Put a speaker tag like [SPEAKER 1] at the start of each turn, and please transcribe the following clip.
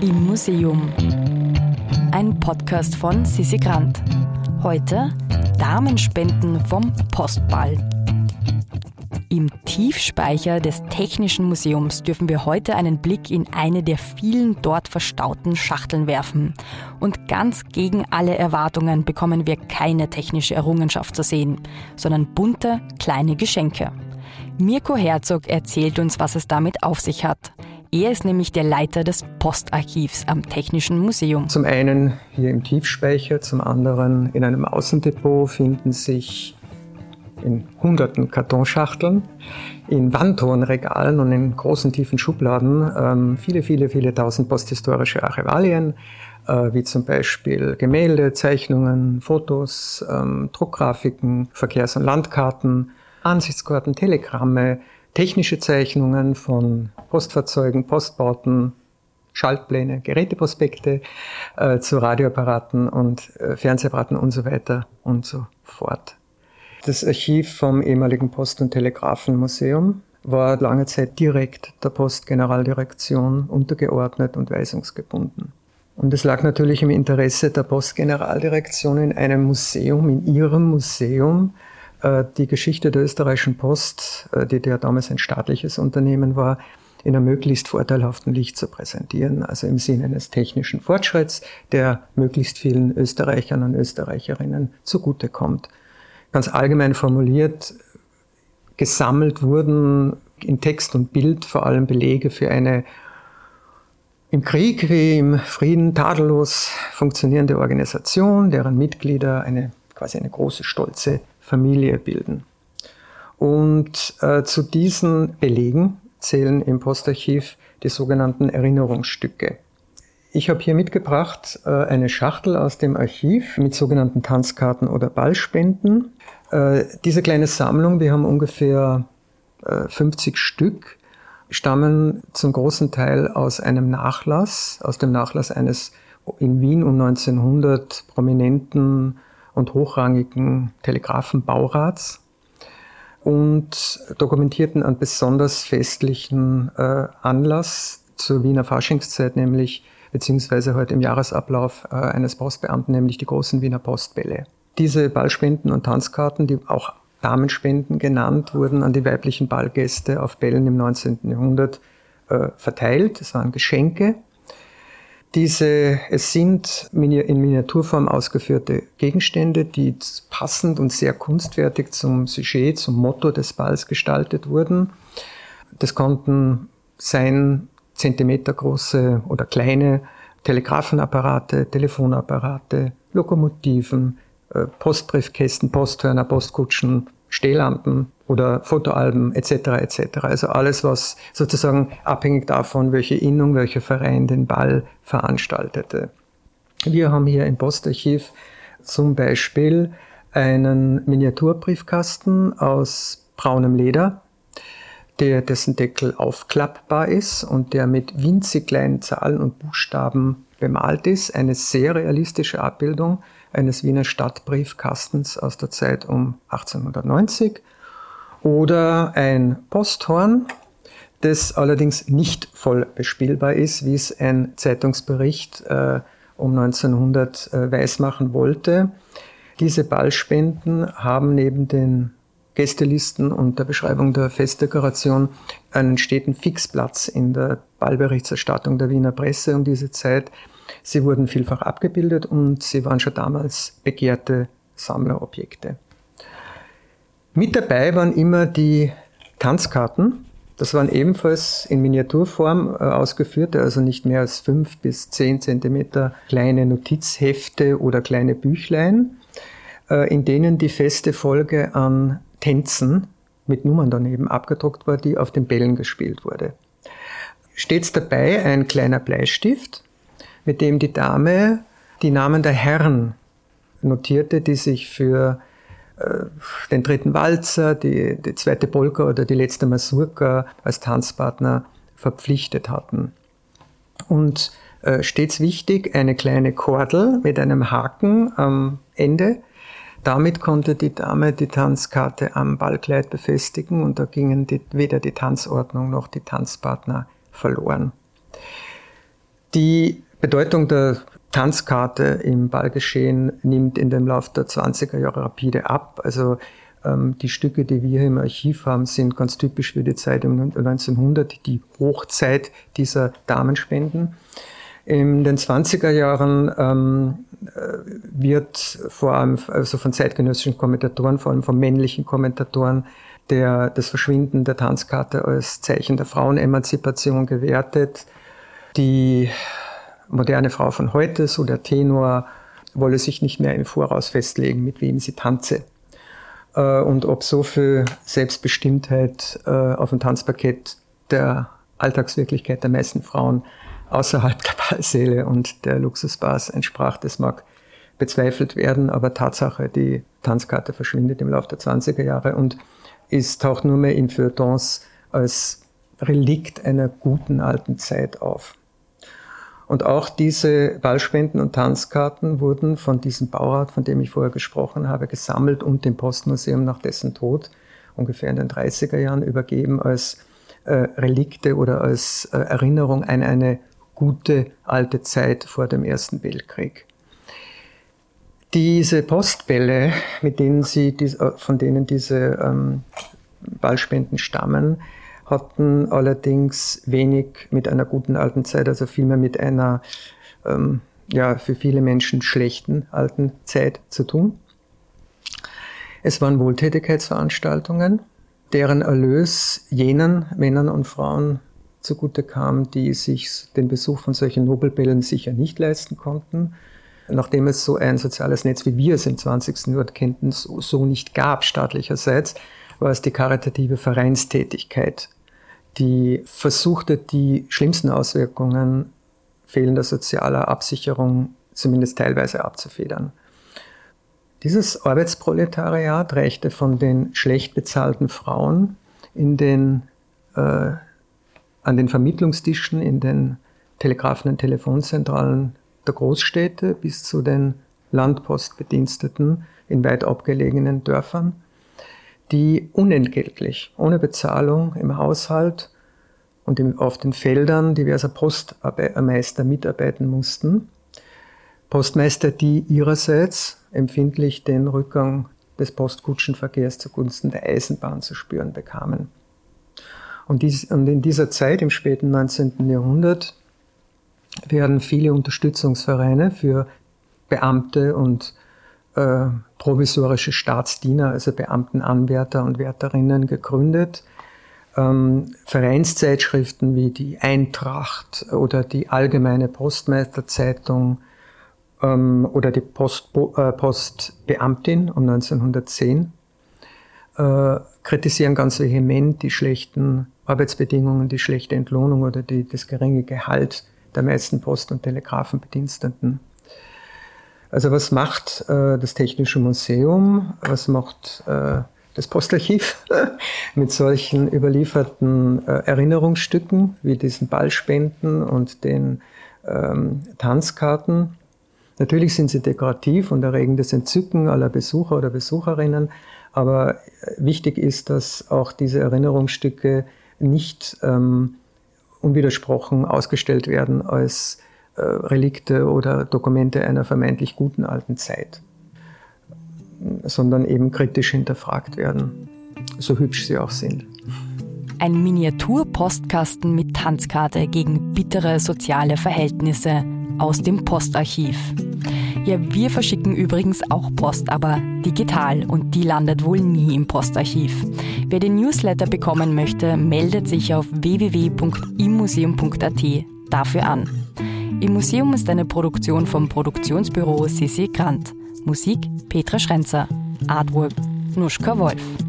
[SPEAKER 1] Im Museum. Ein Podcast von Sissi Grant. Heute Damenspenden vom Postball. Im Tiefspeicher des Technischen Museums dürfen wir heute einen Blick in eine der vielen dort verstauten Schachteln werfen. Und ganz gegen alle Erwartungen bekommen wir keine technische Errungenschaft zu sehen, sondern bunte, kleine Geschenke. Mirko Herzog erzählt uns, was es damit auf sich hat. Er ist nämlich der Leiter des Postarchivs am Technischen Museum.
[SPEAKER 2] Zum einen hier im Tiefspeicher, zum anderen in einem Außendepot finden sich in hunderten Kartonschachteln, in wandhohen Regalen und in großen tiefen Schubladen ähm, viele, viele, viele tausend posthistorische Archivalien, äh, wie zum Beispiel Gemälde, Zeichnungen, Fotos, ähm, Druckgrafiken, Verkehrs- und Landkarten, Ansichtskarten, Telegramme, technische Zeichnungen von Postfahrzeugen, Postbauten, Schaltpläne, Geräteprospekte äh, zu Radioapparaten und äh, Fernsehapparaten und so weiter und so fort. Das Archiv vom ehemaligen Post- und Telegrafenmuseum war lange Zeit direkt der Postgeneraldirektion untergeordnet und weisungsgebunden. Und es lag natürlich im Interesse der Postgeneraldirektion in einem Museum, in ihrem Museum, die Geschichte der österreichischen Post, äh, die ja damals ein staatliches Unternehmen war, in einem möglichst vorteilhaften Licht zu präsentieren, also im Sinne eines technischen Fortschritts, der möglichst vielen Österreichern und Österreicherinnen zugutekommt. Ganz allgemein formuliert, gesammelt wurden in Text und Bild vor allem Belege für eine im Krieg wie im Frieden tadellos funktionierende Organisation, deren Mitglieder eine quasi eine große, stolze Familie bilden. Und äh, zu diesen Belegen zählen im Postarchiv die sogenannten Erinnerungsstücke. Ich habe hier mitgebracht äh, eine Schachtel aus dem Archiv mit sogenannten Tanzkarten oder Ballspenden. Äh, diese kleine Sammlung, wir haben ungefähr äh, 50 Stück, stammen zum großen Teil aus einem Nachlass, aus dem Nachlass eines in Wien um 1900 prominenten und hochrangigen Telegrafenbaurats und dokumentierten einen besonders festlichen äh, Anlass zur Wiener Faschingszeit, nämlich beziehungsweise heute im Jahresablauf äh, eines Postbeamten, nämlich die großen Wiener Postbälle. Diese Ballspenden und Tanzkarten, die auch Damenspenden genannt, wurden an die weiblichen Ballgäste auf Bällen im 19. Jahrhundert äh, verteilt. Es waren Geschenke diese, es sind in Miniaturform ausgeführte Gegenstände, die passend und sehr kunstwertig zum Sujet, zum Motto des Balls gestaltet wurden. Das konnten sein zentimetergroße oder kleine Telegrafenapparate, Telefonapparate, Lokomotiven, äh, Postbriefkästen, Posthörner, Postkutschen, Stehlampen oder Fotoalben etc. etc. Also alles, was sozusagen abhängig davon, welche Innung, welcher Verein den Ball veranstaltete. Wir haben hier im Postarchiv zum Beispiel einen Miniaturbriefkasten aus braunem Leder, der, dessen Deckel aufklappbar ist und der mit winzig kleinen Zahlen und Buchstaben bemalt ist. Eine sehr realistische Abbildung eines Wiener Stadtbriefkastens aus der Zeit um 1890 oder ein Posthorn, das allerdings nicht voll bespielbar ist, wie es ein Zeitungsbericht äh, um 1900 äh, weismachen wollte. Diese Ballspenden haben neben den Gästelisten und der Beschreibung der Festdekoration einen steten Fixplatz in der Ballberichterstattung der Wiener Presse um diese Zeit. Sie wurden vielfach abgebildet und sie waren schon damals begehrte Sammlerobjekte. Mit dabei waren immer die Tanzkarten. Das waren ebenfalls in Miniaturform äh, ausgeführte, also nicht mehr als fünf bis zehn Zentimeter kleine Notizhefte oder kleine Büchlein, äh, in denen die feste Folge an Tänzen mit Nummern daneben abgedruckt war, die auf den Bällen gespielt wurde. Stets dabei ein kleiner Bleistift, mit dem die Dame die Namen der Herren notierte, die sich für den dritten Walzer, die, die zweite Polka oder die letzte Masurka als Tanzpartner verpflichtet hatten. Und äh, stets wichtig, eine kleine Kordel mit einem Haken am Ende. Damit konnte die Dame die Tanzkarte am Ballkleid befestigen und da gingen die, weder die Tanzordnung noch die Tanzpartner verloren. Die Bedeutung der Tanzkarte im Ballgeschehen nimmt in dem Lauf der 20er Jahre rapide ab. Also ähm, die Stücke, die wir im Archiv haben, sind ganz typisch für die Zeit um 1900, die Hochzeit dieser Damenspenden. In den 20er Jahren ähm, äh, wird vor allem also von zeitgenössischen Kommentatoren, vor allem von männlichen Kommentatoren, der, das Verschwinden der Tanzkarte als Zeichen der Frauenemanzipation gewertet. Die moderne Frau von heute, so der Tenor, wolle sich nicht mehr im Voraus festlegen, mit wem sie tanze. Äh, und ob so viel Selbstbestimmtheit äh, auf dem Tanzparkett der Alltagswirklichkeit der meisten Frauen außerhalb der Ballsäle und der Luxusbars entsprach, das mag bezweifelt werden, aber Tatsache, die Tanzkarte verschwindet im Laufe der 20er Jahre und ist, taucht nur mehr in Feuilletons als Relikt einer guten alten Zeit auf. Und auch diese Ballspenden und Tanzkarten wurden von diesem Baurat, von dem ich vorher gesprochen habe, gesammelt und dem Postmuseum nach dessen Tod ungefähr in den 30er Jahren übergeben als äh, Relikte oder als äh, Erinnerung an eine gute alte Zeit vor dem Ersten Weltkrieg. Diese Postbälle, mit denen sie, äh, von denen diese ähm, Ballspenden stammen, hatten allerdings wenig mit einer guten alten Zeit, also vielmehr mit einer ähm, ja, für viele Menschen schlechten alten Zeit zu tun. Es waren Wohltätigkeitsveranstaltungen, deren Erlös jenen Männern und Frauen zugute kam, die sich den Besuch von solchen Nobelbällen sicher nicht leisten konnten. Nachdem es so ein soziales Netz, wie wir es im 20. Jahrhundert kennten, so nicht gab staatlicherseits, war es die karitative Vereinstätigkeit, die versuchte, die schlimmsten Auswirkungen fehlender sozialer Absicherung zumindest teilweise abzufedern. Dieses Arbeitsproletariat reichte von den schlecht bezahlten Frauen in den, äh, an den Vermittlungstischen in den Telegrafen- und Telefonzentralen der Großstädte bis zu den Landpostbediensteten in weit abgelegenen Dörfern die unentgeltlich, ohne Bezahlung im Haushalt und auf den Feldern diverser Postmeister mitarbeiten mussten. Postmeister, die ihrerseits empfindlich den Rückgang des Postkutschenverkehrs zugunsten der Eisenbahn zu spüren bekamen. Und, in dieser Zeit, im späten 19. Jahrhundert, werden viele Unterstützungsvereine für Beamte und äh, provisorische Staatsdiener, also Beamtenanwärter und Wärterinnen gegründet. Ähm, Vereinszeitschriften wie die Eintracht oder die Allgemeine Postmeisterzeitung ähm, oder die Post, äh, Postbeamtin um 1910 äh, kritisieren ganz vehement die schlechten Arbeitsbedingungen, die schlechte Entlohnung oder die, das geringe Gehalt der meisten Post- und Telegrafenbediensteten. Also was macht äh, das Technische Museum, was macht äh, das Postarchiv mit solchen überlieferten äh, Erinnerungsstücken wie diesen Ballspenden und den ähm, Tanzkarten? Natürlich sind sie dekorativ und erregen das Entzücken aller Besucher oder Besucherinnen, aber äh, wichtig ist, dass auch diese Erinnerungsstücke nicht ähm, unwidersprochen ausgestellt werden als Relikte oder Dokumente einer vermeintlich guten alten Zeit, sondern eben kritisch hinterfragt werden, so hübsch sie auch sind.
[SPEAKER 1] Ein Miniatur-Postkasten mit Tanzkarte gegen bittere soziale Verhältnisse aus dem Postarchiv. Ja, wir verschicken übrigens auch Post, aber digital und die landet wohl nie im Postarchiv. Wer den Newsletter bekommen möchte, meldet sich auf www.immuseum.at dafür an. Im Museum ist eine Produktion vom Produktionsbüro Sissi Grant. Musik Petra Schrenzer. Artwork Nuschka Wolf.